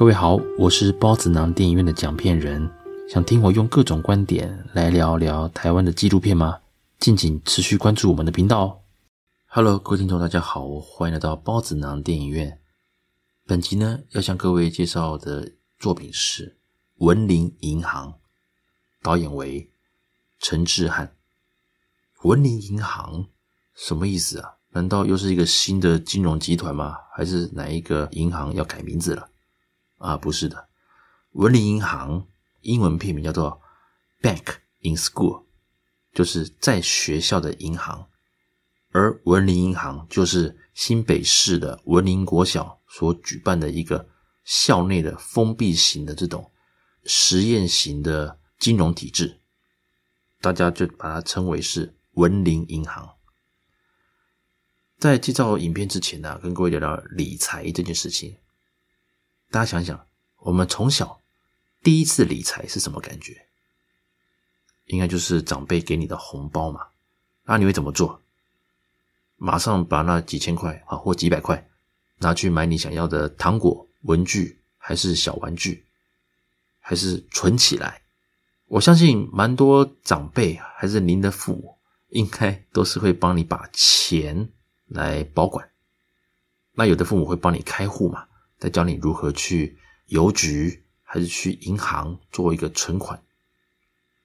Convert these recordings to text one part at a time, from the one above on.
各位好，我是包子囊电影院的讲片人。想听我用各种观点来聊聊台湾的纪录片吗？敬请持续关注我们的频道哦。Hello，各位听众，大家好，欢迎来到包子囊电影院。本集呢，要向各位介绍的作品是《文林银行》，导演为陈志汉。文林银行什么意思啊？难道又是一个新的金融集团吗？还是哪一个银行要改名字了？啊，不是的，文林银行英文片名叫做 Bank in School，就是在学校的银行，而文林银行就是新北市的文林国小所举办的一个校内的封闭型的这种实验型的金融体制，大家就把它称为是文林银行。在介绍影片之前呢，跟各位聊聊理财这件事情。大家想想，我们从小第一次理财是什么感觉？应该就是长辈给你的红包嘛。那你会怎么做？马上把那几千块啊或几百块拿去买你想要的糖果、文具，还是小玩具，还是存起来？我相信蛮多长辈还是您的父母，应该都是会帮你把钱来保管。那有的父母会帮你开户嘛。再教你如何去邮局还是去银行做一个存款，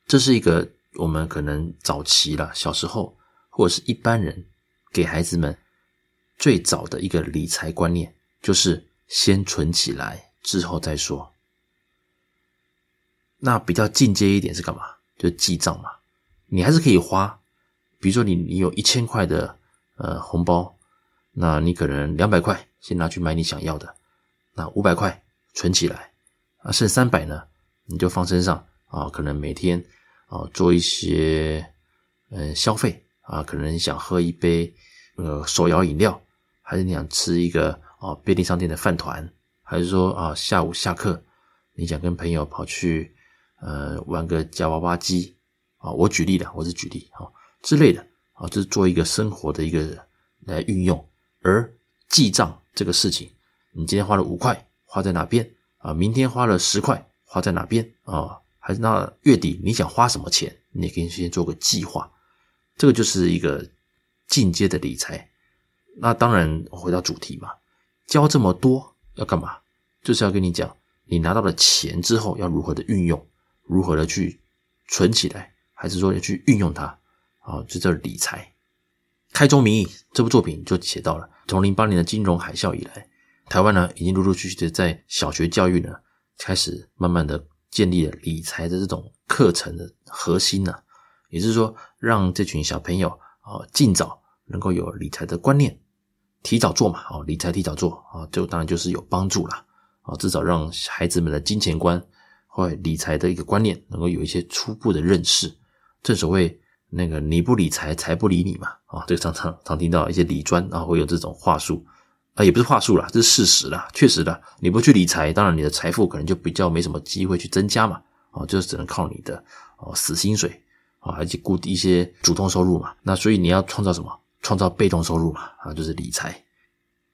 这是一个我们可能早期了小时候或者是一般人给孩子们最早的一个理财观念，就是先存起来之后再说。那比较进阶一点是干嘛？就记账嘛。你还是可以花，比如说你你有一千块的呃红包，那你可能两百块先拿去买你想要的。那五百块存起来，啊，剩三百呢，你就放身上啊，可能每天啊做一些嗯消费啊，可能想喝一杯呃手摇饮料，还是你想吃一个啊便利商店的饭团，还是说啊下午下课你想跟朋友跑去呃玩个夹娃娃机啊，我举例的，我是举例啊之类的啊，就是做一个生活的一个来运用，而记账这个事情。你今天花了五块，花在哪边啊？明天花了十块，花在哪边啊？还是那月底你想花什么钱？你可以先做个计划。这个就是一个进阶的理财。那当然，回到主题嘛，教这么多要干嘛？就是要跟你讲，你拿到了钱之后要如何的运用，如何的去存起来，还是说要去运用它啊？就叫理财。开宗明义，这部作品就写到了，从零八年的金融海啸以来。台湾呢，已经陆陆续续的在小学教育呢，开始慢慢的建立了理财的这种课程的核心呢，也就是说，让这群小朋友啊，尽早能够有理财的观念，提早做嘛，哦，理财提早做啊，就当然就是有帮助啦，啊，至少让孩子们的金钱观或理财的一个观念能够有一些初步的认识。正所谓那个你不理财，财不理你嘛，啊，这个常常常听到一些理专啊会有这种话术。啊，也不是话术啦，这是事实啦，确实的。你不去理财，当然你的财富可能就比较没什么机会去增加嘛。啊，就是只能靠你的哦死薪水啊，而且固定一些主动收入嘛。那所以你要创造什么？创造被动收入嘛。啊，就是理财。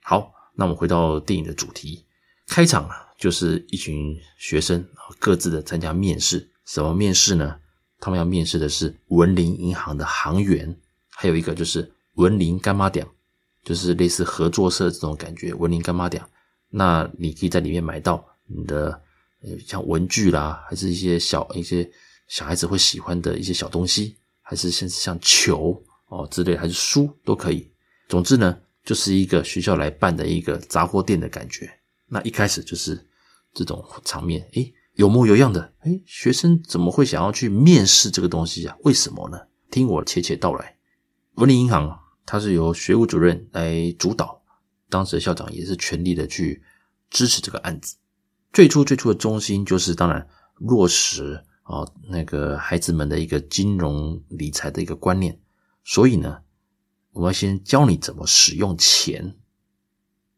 好，那我们回到电影的主题，开场啊，就是一群学生啊各自的参加面试。什么面试呢？他们要面试的是文林银行的行员，还有一个就是文林干妈店。就是类似合作社这种感觉，文林干妈店，那你可以在里面买到你的呃像文具啦，还是一些小一些小孩子会喜欢的一些小东西，还是像像球哦之类，还是书都可以。总之呢，就是一个学校来办的一个杂货店的感觉。那一开始就是这种场面，诶，有模有样的，诶，学生怎么会想要去面试这个东西啊？为什么呢？听我切切道来，文林银行。他是由学务主任来主导，当时的校长也是全力的去支持这个案子。最初最初的中心就是当然落实啊那个孩子们的一个金融理财的一个观念。所以呢，我们要先教你怎么使用钱。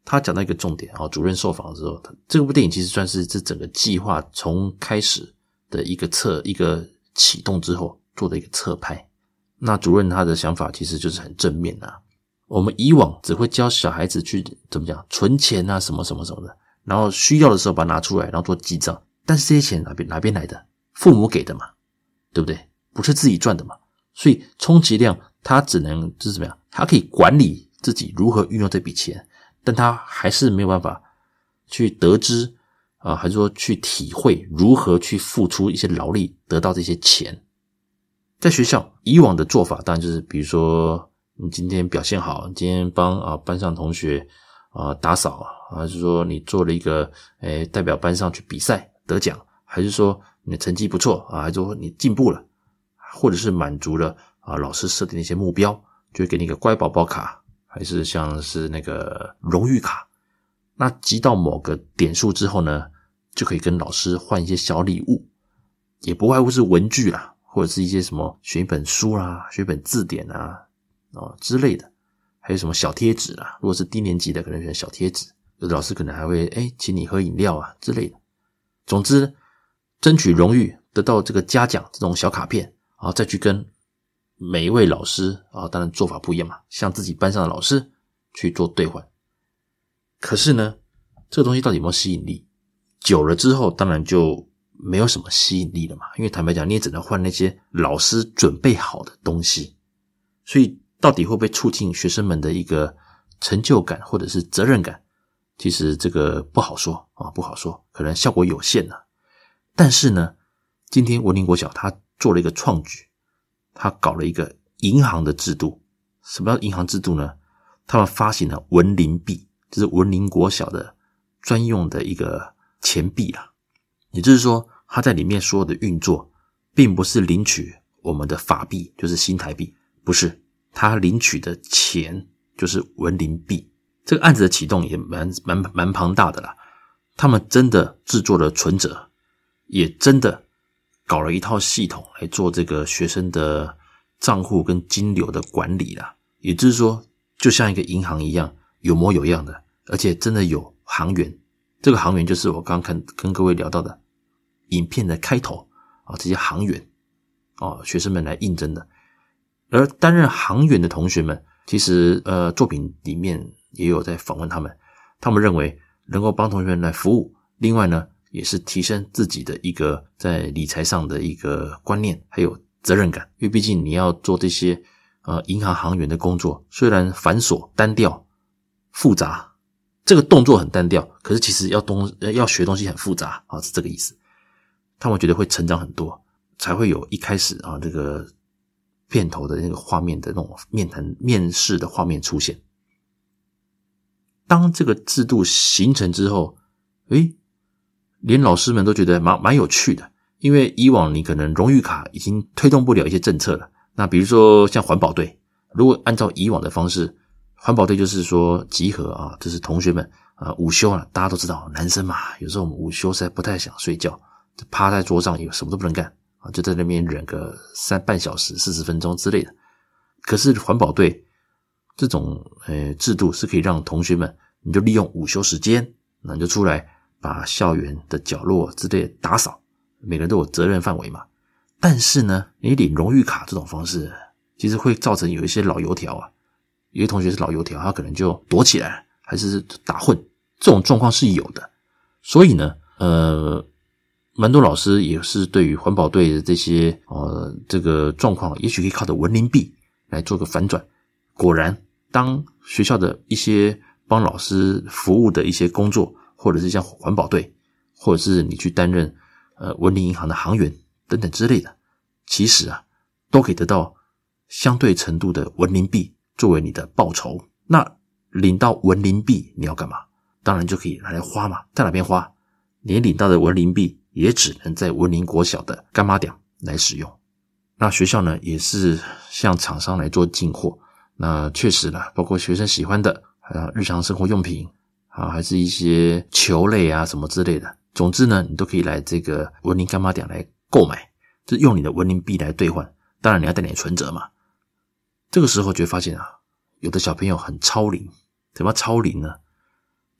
他讲到一个重点啊，主任受访的时候，他这部电影其实算是这整个计划从开始的一个测一个启动之后做的一个侧拍。那主任他的想法其实就是很正面呐、我们以往只会教小孩子去怎么讲存钱啊，什么什么什么的。然后需要的时候把它拿出来，然后做记账。但是这些钱哪边哪边来的？父母给的嘛，对不对？不是自己赚的嘛。所以充其量他只能就是怎么样？他可以管理自己如何运用这笔钱，但他还是没有办法去得知啊，还是说去体会如何去付出一些劳力得到这些钱。在学校以往的做法，当然就是比如说你今天表现好，你今天帮啊班上同学啊打扫，还是说你做了一个诶代表班上去比赛得奖，还是说你的成绩不错啊，还是说你进步了，或者是满足了啊老师设定的一些目标，就会给你一个乖宝宝卡，还是像是那个荣誉卡。那集到某个点数之后呢，就可以跟老师换一些小礼物，也不外乎是文具啦。或者是一些什么选一本书啦、学本字典啊、哦之类的，还有什么小贴纸啦。如果是低年级的，可能选小贴纸；有的老师可能还会哎，请你喝饮料啊之类的。总之，争取荣誉，得到这个嘉奖这种小卡片，然后再去跟每一位老师啊，当然做法不一样嘛，向自己班上的老师去做兑换。可是呢，这个东西到底有没有吸引力？久了之后，当然就。没有什么吸引力了嘛，因为坦白讲，你也只能换那些老师准备好的东西，所以到底会不会促进学生们的一个成就感或者是责任感，其实这个不好说啊，不好说，可能效果有限呢。但是呢，今天文林国小他做了一个创举，他搞了一个银行的制度。什么叫银行制度呢？他们发行了文林币，就是文林国小的专用的一个钱币啦。也就是说，他在里面所有的运作，并不是领取我们的法币，就是新台币，不是，他领取的钱就是文林币。这个案子的启动也蛮蛮蛮庞大的啦。他们真的制作了存折，也真的搞了一套系统来做这个学生的账户跟金流的管理啦。也就是说，就像一个银行一样，有模有样的，而且真的有行员。这个行员就是我刚刚看跟各位聊到的。影片的开头啊，这些行员哦，学生们来应征的，而担任行员的同学们，其实呃，作品里面也有在访问他们，他们认为能够帮同学们来服务，另外呢，也是提升自己的一个在理财上的一个观念，还有责任感，因为毕竟你要做这些呃银行行员的工作，虽然繁琐、单调、复杂，这个动作很单调，可是其实要东要学东西很复杂啊，是这个意思。他们觉得会成长很多，才会有一开始啊这个片头的那个画面的那种面谈面试的画面出现。当这个制度形成之后，诶，连老师们都觉得蛮蛮有趣的，因为以往你可能荣誉卡已经推动不了一些政策了。那比如说像环保队，如果按照以往的方式，环保队就是说集合啊，就是同学们啊午休了，大家都知道男生嘛，有时候我们午休实在不太想睡觉。趴在桌上也什么都不能干啊，就在那边忍个三半小时、四十分钟之类的。可是环保队这种呃制度是可以让同学们，你就利用午休时间，那你就出来把校园的角落之类打扫，每个人都有责任范围嘛。但是呢，你领荣誉卡这种方式，其实会造成有一些老油条啊，有些同学是老油条，他可能就躲起来，还是打混，这种状况是有的。所以呢，呃。蛮多老师也是对于环保队的这些呃这个状况，也许可以靠着文林币来做个反转。果然，当学校的一些帮老师服务的一些工作，或者是像环保队，或者是你去担任呃文林银行的行员等等之类的，其实啊都可以得到相对程度的文林币作为你的报酬。那领到文林币你要干嘛？当然就可以拿来花嘛，在哪边花？你领到的文林币。也只能在文林国小的干妈店来使用。那学校呢，也是向厂商来做进货。那确实呢，包括学生喜欢的，啊日常生活用品啊，还是一些球类啊什么之类的。总之呢，你都可以来这个文林干妈店来购买，就用你的文林币来兑换。当然你要带点存折嘛。这个时候就会发现啊，有的小朋友很超龄。怎么超龄呢？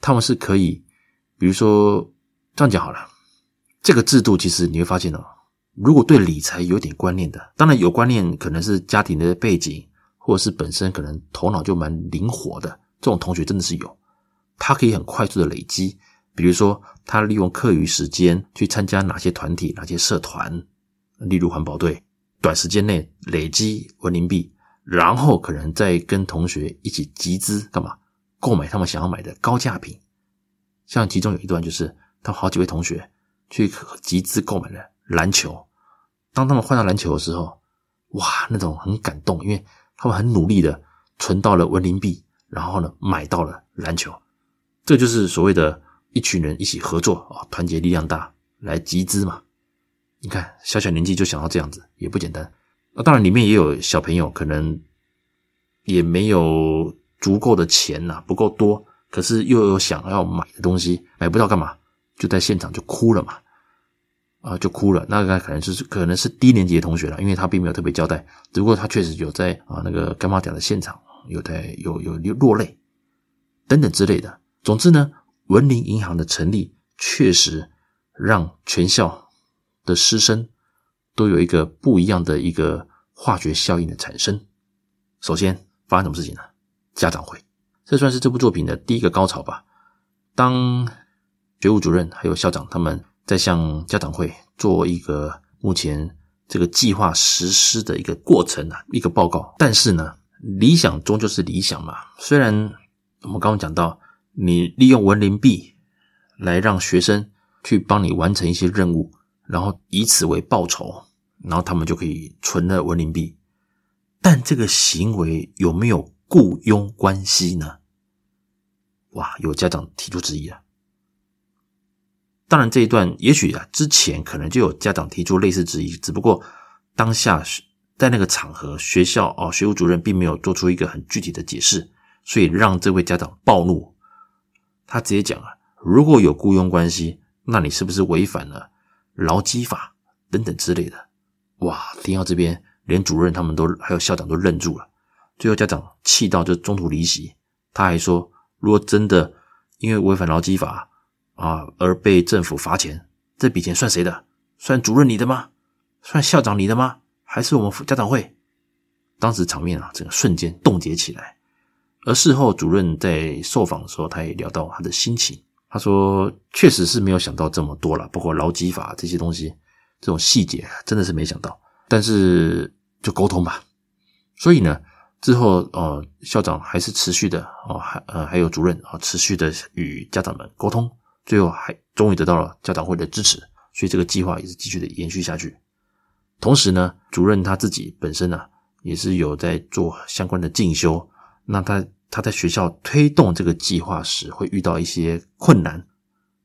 他们是可以，比如说这样讲好了。这个制度其实你会发现哦，如果对理财有点观念的，当然有观念，可能是家庭的背景，或者是本身可能头脑就蛮灵活的，这种同学真的是有，他可以很快速的累积比如说他利用课余时间去参加哪些团体、哪些社团，例如环保队，短时间内累积文林币，然后可能再跟同学一起集资干嘛？购买他们想要买的高价品。像其中有一段就是，他好几位同学去集资购买了篮球。当他们换到篮球的时候，哇，那种很感动，因为他们很努力的存到了文林币，然后呢，买到了篮球。这就是所谓的一群人一起合作啊，团结力量大，来集资嘛。你看，小小年纪就想到这样子，也不简单。那当然，里面也有小朋友，可能也没有足够的钱呐，不够多。可是又有想要买的东西，买不到干嘛？就在现场就哭了嘛，啊，就哭了。那个可能就是可能是低年级的同学了，因为他并没有特别交代。只不过他确实有在啊那个干妈讲的现场有在有有落泪等等之类的。总之呢，文林银行的成立确实让全校的师生都有一个不一样的一个化学效应的产生。首先发生什么事情呢？家长会。这算是这部作品的第一个高潮吧。当学务主任还有校长他们在向家长会做一个目前这个计划实施的一个过程啊，一个报告。但是呢，理想终究是理想嘛。虽然我们刚刚讲到，你利用文林币来让学生去帮你完成一些任务，然后以此为报酬，然后他们就可以存了文林币。但这个行为有没有雇佣关系呢？哇，有家长提出质疑了。当然，这一段也许啊，之前可能就有家长提出类似质疑，只不过当下在那个场合，学校哦，学务主任并没有做出一个很具体的解释，所以让这位家长暴怒。他直接讲啊，如果有雇佣关系，那你是不是违反了劳基法等等之类的？哇，听到这边，连主任他们都还有校长都愣住了。最后，家长气到就中途离席。他还说：“如果真的因为违反劳基法啊而被政府罚钱，这笔钱算谁的？算主任你的吗？算校长你的吗？还是我们家长会？”当时场面啊，整个瞬间冻结起来。而事后，主任在受访的时候，他也聊到他的心情。他说：“确实是没有想到这么多了，包括劳基法这些东西，这种细节真的是没想到。但是就沟通吧。所以呢。”之后，呃，校长还是持续的，哦，还呃还有主任啊，持续的与家长们沟通，最后还终于得到了家长会的支持，所以这个计划也是继续的延续下去。同时呢，主任他自己本身呢，也是有在做相关的进修，那他他在学校推动这个计划时，会遇到一些困难，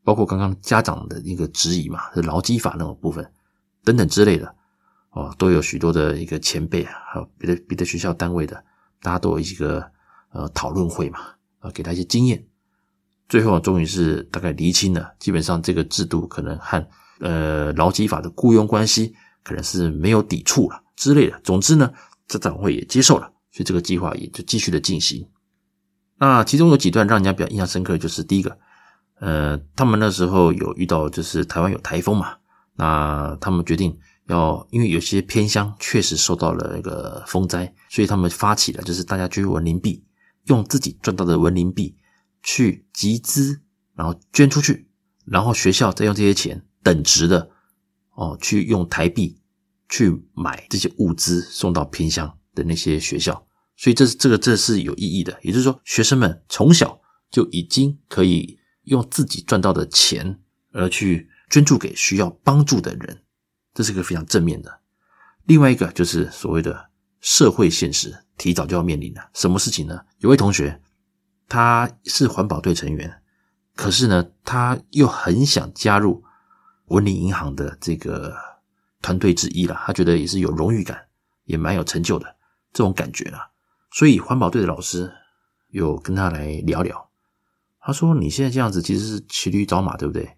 包括刚刚家长的一个质疑嘛，是劳基法那种部分等等之类的。哦，都有许多的一个前辈啊，还有别的别的学校单位的，大家都有一个呃讨论会嘛，啊，给他一些经验，最后终于是大概厘清了，基本上这个制度可能和呃劳基法的雇佣关系可能是没有抵触了之类的。总之呢，这展会也接受了，所以这个计划也就继续的进行。那其中有几段让人家比较印象深刻，就是第一个，呃，他们那时候有遇到就是台湾有台风嘛，那他们决定。要因为有些偏乡确实受到了那个风灾，所以他们发起了就是大家捐文林币，用自己赚到的文林币去集资，然后捐出去，然后学校再用这些钱等值的哦，去用台币去买这些物资送到偏乡的那些学校，所以这这个这是有意义的，也就是说学生们从小就已经可以用自己赚到的钱而去捐助给需要帮助的人。这是个非常正面的。另外一个就是所谓的社会现实，提早就要面临了。什么事情呢？有位同学，他是环保队成员，可是呢，他又很想加入文林银行的这个团队之一了。他觉得也是有荣誉感，也蛮有成就的这种感觉了。所以环保队的老师有跟他来聊聊。他说：“你现在这样子其实是骑驴找马，对不对？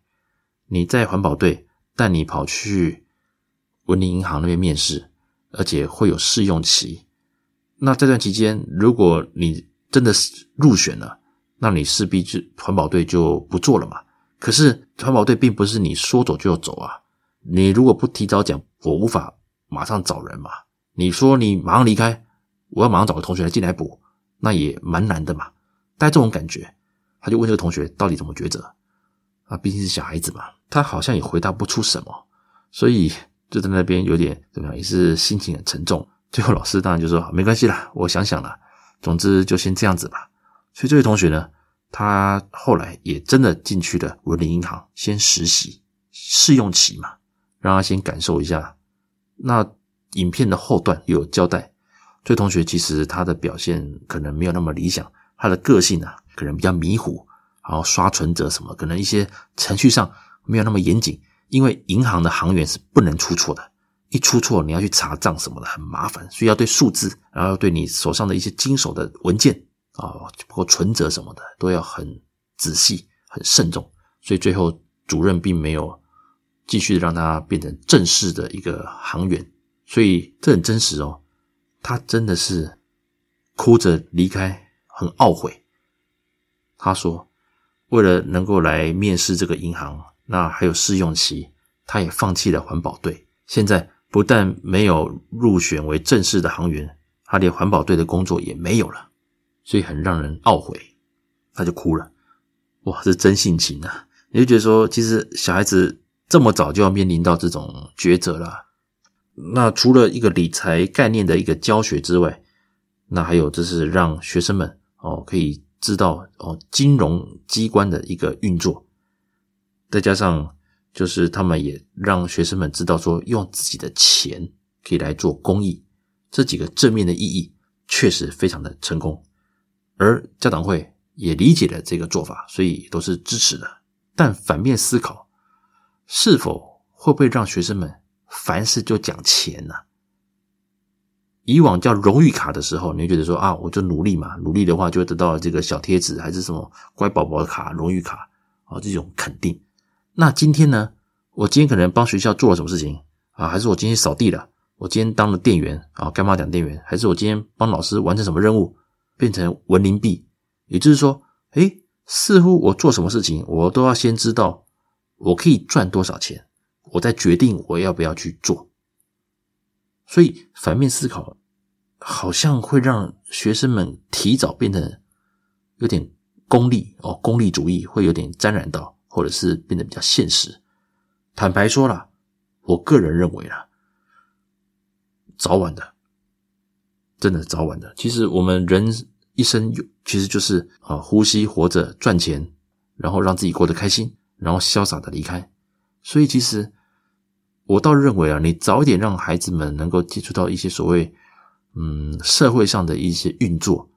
你在环保队，但你跑去。”文林银行那边面试，而且会有试用期。那这段期间，如果你真的是入选了，那你势必就环保队就不做了嘛。可是环保队并不是你说走就走啊。你如果不提早讲，我无法马上找人嘛。你说你马上离开，我要马上找个同学来进来补，那也蛮难的嘛。带这种感觉，他就问这个同学到底怎么抉择。啊，毕竟是小孩子嘛，他好像也回答不出什么，所以就在那边有点怎么样，也是心情很沉重。最后老师当然就说没关系啦，我想想啦，总之就先这样子吧。所以这位同学呢，他后来也真的进去了文林银行先实习试用期嘛，让他先感受一下。那影片的后段也有交代，这位同学其实他的表现可能没有那么理想，他的个性啊可能比较迷糊，然后刷存折什么，可能一些程序上没有那么严谨，因为银行的行员是不能出错的，一出错你要去查账什么的很麻烦，所以要对数字，然后要对你手上的一些经手的文件。啊，包括存折什么的都要很仔细、很慎重，所以最后主任并没有继续让他变成正式的一个行员，所以这很真实哦。他真的是哭着离开，很懊悔。他说，为了能够来面试这个银行，那还有试用期，他也放弃了环保队。现在不但没有入选为正式的行员，他连环保队的工作也没有了。所以很让人懊悔，他就哭了。哇，这真性情啊！你就觉得说，其实小孩子这么早就要面临到这种抉择了。那除了一个理财概念的一个教学之外，那还有就是让学生们哦可以知道哦金融机关的一个运作，再加上就是他们也让学生们知道说，用自己的钱可以来做公益，这几个正面的意义确实非常的成功。而家长会也理解了这个做法，所以都是支持的。但反面思考，是否会不会让学生们凡事就讲钱呢？以往叫荣誉卡的时候，你会觉得说啊，我就努力嘛，努力的话就会得到这个小贴纸，还是什么乖宝宝的卡、荣誉卡啊这种肯定。那今天呢？我今天可能帮学校做了什么事情啊？还是我今天扫地了？我今天当了店员啊，干嘛讲店员？还是我今天帮老师完成什么任务？变成文林币，也就是说，诶，似乎我做什么事情，我都要先知道我可以赚多少钱，我再决定我要不要去做。所以反面思考，好像会让学生们提早变得有点功利哦，功利主义会有点沾染到，或者是变得比较现实。坦白说了，我个人认为啦，早晚的。真的早晚的。其实我们人一生有，其实就是啊，呼吸、活着、赚钱，然后让自己过得开心，然后潇洒的离开。所以，其实我倒认为啊，你早一点让孩子们能够接触到一些所谓嗯社会上的一些运作。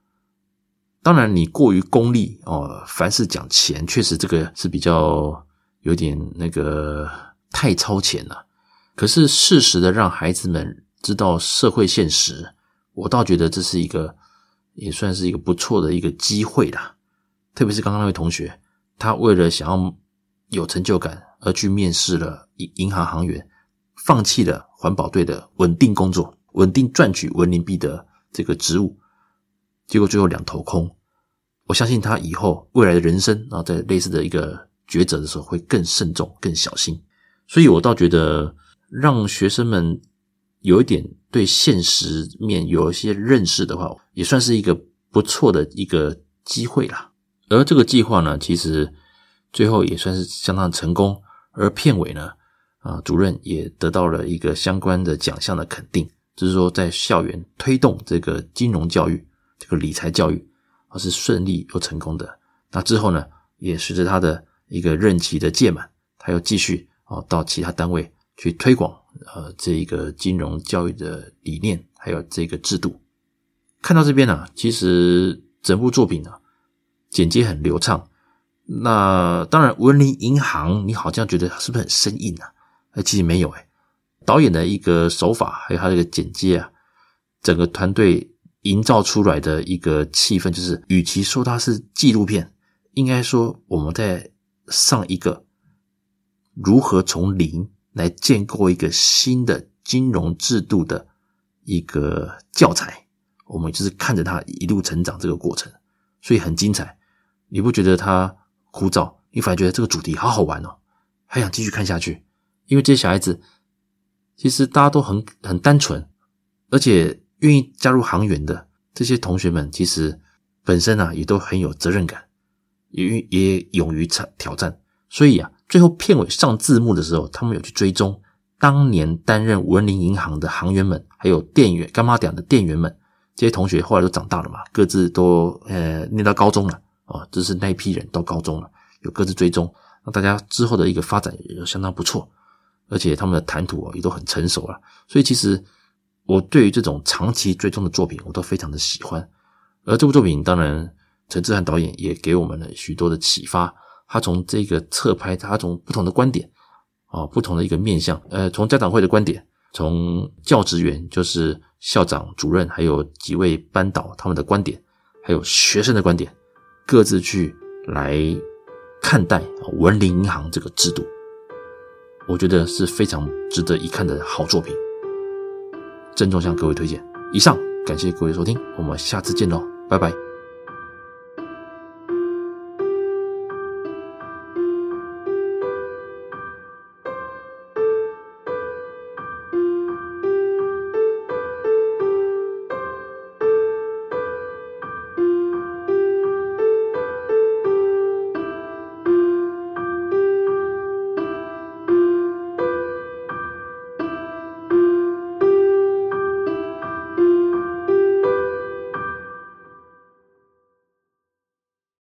当然，你过于功利哦，凡事讲钱，确实这个是比较有点那个太超前了。可是，适时的让孩子们知道社会现实。我倒觉得这是一个，也算是一个不错的一个机会啦。特别是刚刚那位同学，他为了想要有成就感而去面试了银银行行员，放弃了环保队的稳定工作、稳定赚取文林币的这个职务，结果最后两头空。我相信他以后未来的人生啊，在类似的一个抉择的时候会更慎重、更小心。所以我倒觉得让学生们。有一点对现实面有一些认识的话，也算是一个不错的一个机会啦。而这个计划呢，其实最后也算是相当成功。而片尾呢，啊，主任也得到了一个相关的奖项的肯定，就是说在校园推动这个金融教育、个理财教育，而是顺利又成功的。那之后呢，也随着他的一个任期的届满，他又继续啊到其他单位去推广。呃，这一个金融教育的理念，还有这个制度，看到这边呢、其实整部作品呢、剪接很流畅。那当然，文林银行，你好像觉得是不是很生硬啊？哎，其实没有哎。导演的一个手法，还有他这个剪接啊，整个团队营造出来的一个气氛，就是与其说它是纪录片，应该说我们在上一个如何从零。来建构一个新的金融制度的一个教材，我们就是看着它一路成长这个过程，所以很精彩。你不觉得它枯燥？你反而觉得这个主题好好玩哦，还想继续看下去。因为这些小孩子其实大家都很很单纯，而且愿意加入行员的这些同学们，其实本身啊也都很有责任感，也也勇于挑挑战。所以啊，最后片尾上字幕的时候，他们有去追踪当年担任文林银行的行员们，还有店员干妈店的店员们，这些同学后来都长大了嘛，各自都呃念到高中了啊，就是那一批人到高中了，有各自追踪，那大家之后的一个发展也都相当不错，而且他们的谈吐也都很成熟了，所以其实我对于这种长期追踪的作品，我都非常的喜欢。而这部作品，当然陈志涵导演也给我们了许多的启发。他从这个侧拍，他从不同的观点，啊，不同的一个面向，呃，从家长会的观点，从教职员，就是校长、主任，还有几位班导他们的观点，还有学生的观点，各自去来看待文林银行这个制度，我觉得是非常值得一看的好作品，郑重向各位推荐。以上，感谢各位收听，我们下次见喽。拜拜。